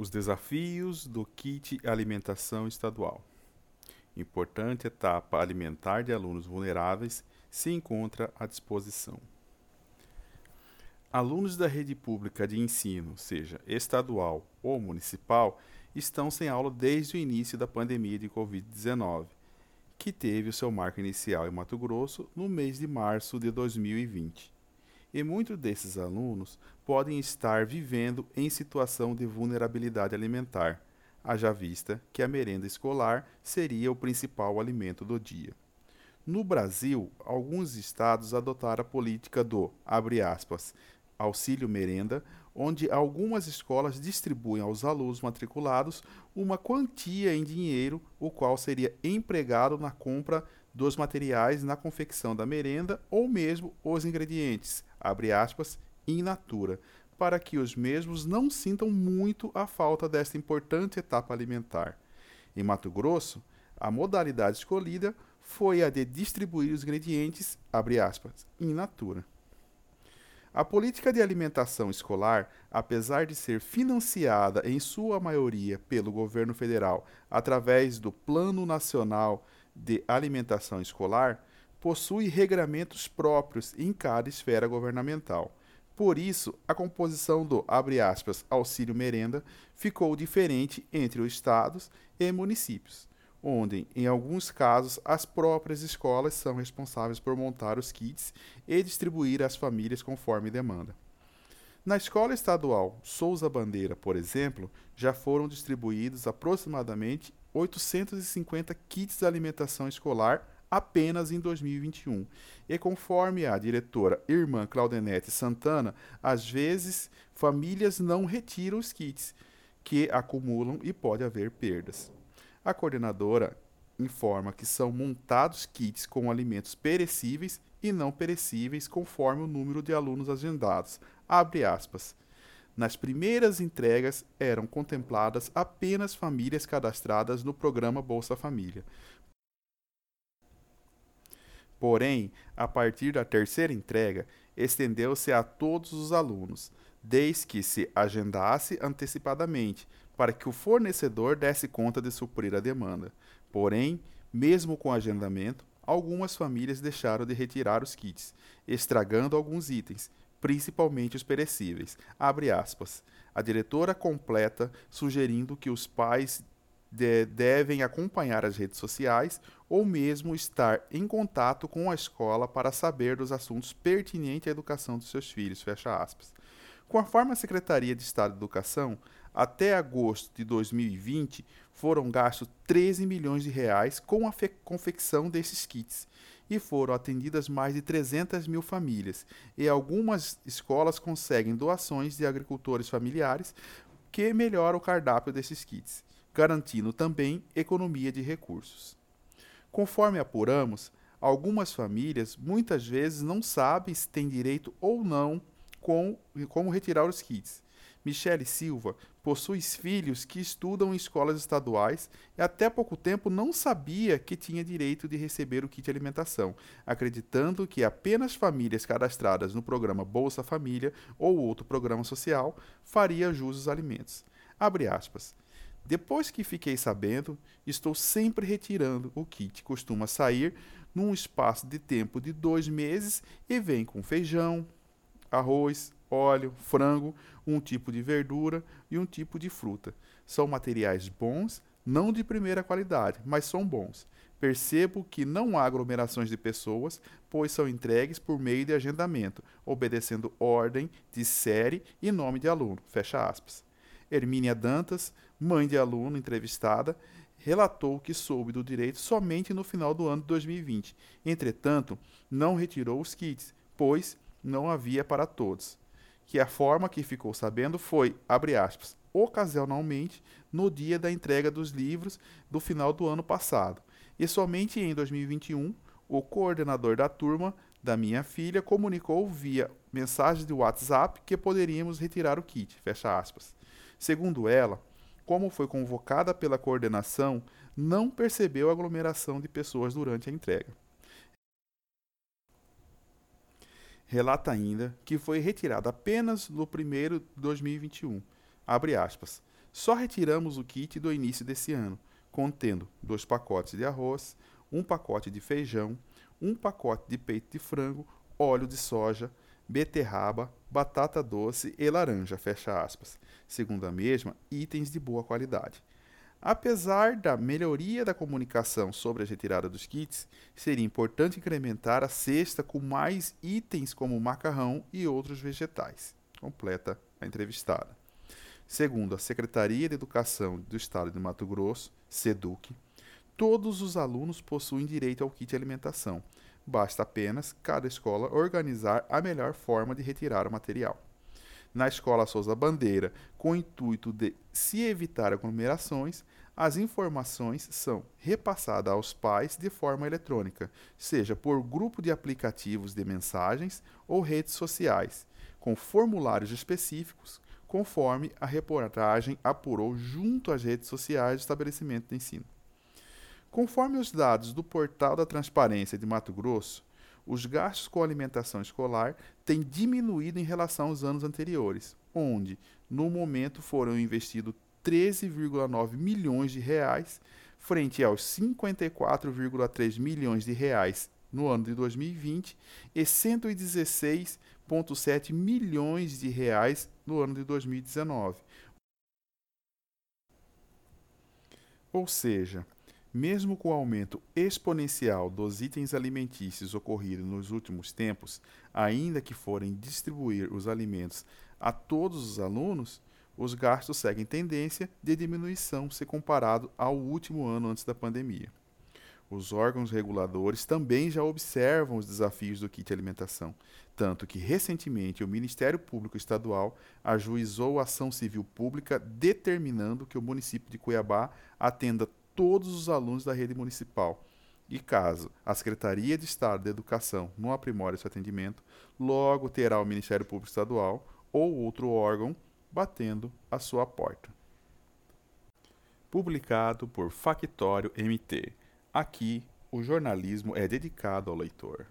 Os desafios do kit alimentação estadual. Importante etapa alimentar de alunos vulneráveis se encontra à disposição. Alunos da rede pública de ensino, seja estadual ou municipal, estão sem aula desde o início da pandemia de Covid-19, que teve o seu marco inicial em Mato Grosso no mês de março de 2020 e muitos desses alunos podem estar vivendo em situação de vulnerabilidade alimentar, haja vista que a merenda escolar seria o principal alimento do dia. No Brasil, alguns estados adotaram a política do, aspas, auxílio merenda, onde algumas escolas distribuem aos alunos matriculados uma quantia em dinheiro, o qual seria empregado na compra dos materiais na confecção da merenda ou mesmo os ingredientes, abre aspas, in natura, para que os mesmos não sintam muito a falta desta importante etapa alimentar. Em Mato Grosso, a modalidade escolhida foi a de distribuir os ingredientes, abre aspas, in natura. A política de alimentação escolar, apesar de ser financiada em sua maioria pelo governo federal através do Plano Nacional de Alimentação Escolar, possui regramentos próprios em cada esfera governamental. Por isso, a composição do aspas, auxílio merenda ficou diferente entre os estados e municípios, onde, em alguns casos, as próprias escolas são responsáveis por montar os kits e distribuir às famílias conforme demanda. Na escola estadual Souza Bandeira, por exemplo, já foram distribuídos aproximadamente 850 kits de alimentação escolar apenas em 2021. E conforme a diretora irmã Claudenete Santana, às vezes famílias não retiram os kits, que acumulam e pode haver perdas. A coordenadora informa que são montados kits com alimentos perecíveis e não perecíveis conforme o número de alunos agendados. Abre aspas. Nas primeiras entregas eram contempladas apenas famílias cadastradas no programa Bolsa Família. Porém, a partir da terceira entrega, estendeu-se a todos os alunos, desde que se agendasse antecipadamente, para que o fornecedor desse conta de suprir a demanda. Porém, mesmo com agendamento, algumas famílias deixaram de retirar os kits, estragando alguns itens, principalmente os perecíveis. Abre aspas. A diretora completa sugerindo que os pais de, devem acompanhar as redes sociais ou mesmo estar em contato com a escola para saber dos assuntos pertinentes à educação dos seus filhos. Fecha aspas. Conforme a Secretaria de Estado de Educação, até agosto de 2020 foram gastos 13 milhões de reais com a confecção desses kits e foram atendidas mais de 300 mil famílias. E algumas escolas conseguem doações de agricultores familiares que melhoram o cardápio desses kits garantindo também economia de recursos. Conforme apuramos, algumas famílias muitas vezes não sabem se têm direito ou não com como retirar os kits. Michele Silva possui filhos que estudam em escolas estaduais e até pouco tempo não sabia que tinha direito de receber o kit alimentação, acreditando que apenas famílias cadastradas no programa Bolsa Família ou outro programa social faria jus aos alimentos. Abre aspas. Depois que fiquei sabendo, estou sempre retirando o kit. Costuma sair num espaço de tempo de dois meses e vem com feijão, arroz, óleo, frango, um tipo de verdura e um tipo de fruta. São materiais bons, não de primeira qualidade, mas são bons. Percebo que não há aglomerações de pessoas, pois são entregues por meio de agendamento, obedecendo ordem de série e nome de aluno. Fecha aspas. Hermínia Dantas, mãe de aluno entrevistada, relatou que soube do direito somente no final do ano de 2020. Entretanto, não retirou os kits, pois não havia para todos. Que a forma que ficou sabendo foi, abre aspas, ocasionalmente no dia da entrega dos livros do final do ano passado. E somente em 2021, o coordenador da turma da minha filha comunicou via mensagem de WhatsApp que poderíamos retirar o kit. Fecha aspas. Segundo ela, como foi convocada pela coordenação, não percebeu aglomeração de pessoas durante a entrega. Relata ainda que foi retirada apenas no primeiro de 2021. Abre aspas. Só retiramos o kit do início desse ano, contendo dois pacotes de arroz, um pacote de feijão, um pacote de peito de frango, óleo de soja, beterraba, batata doce e laranja, fecha aspas. Segundo a mesma, itens de boa qualidade. Apesar da melhoria da comunicação sobre a retirada dos kits, seria importante incrementar a cesta com mais itens como macarrão e outros vegetais. Completa a entrevistada. Segundo a Secretaria de Educação do Estado de Mato Grosso, SEDUC, todos os alunos possuem direito ao kit alimentação. Basta apenas cada escola organizar a melhor forma de retirar o material na Escola Souza Bandeira, com o intuito de se evitar aglomerações, as informações são repassadas aos pais de forma eletrônica, seja por grupo de aplicativos de mensagens ou redes sociais, com formulários específicos, conforme a reportagem apurou junto às redes sociais do estabelecimento de ensino. Conforme os dados do Portal da Transparência de Mato Grosso, os gastos com alimentação escolar têm diminuído em relação aos anos anteriores, onde, no momento, foram investidos 13,9 milhões de reais, frente aos 54,3 milhões de reais no ano de 2020 e 116,7 milhões de reais no ano de 2019. Ou seja, mesmo com o aumento exponencial dos itens alimentícios ocorrido nos últimos tempos, ainda que forem distribuir os alimentos a todos os alunos, os gastos seguem tendência de diminuição se comparado ao último ano antes da pandemia. Os órgãos reguladores também já observam os desafios do kit alimentação, tanto que recentemente o Ministério Público Estadual ajuizou ação civil pública determinando que o município de Cuiabá atenda todos os alunos da rede municipal. E caso a Secretaria de Estado de Educação não aprimore esse atendimento, logo terá o Ministério Público Estadual ou outro órgão batendo a sua porta. Publicado por Factório MT. Aqui, o jornalismo é dedicado ao leitor.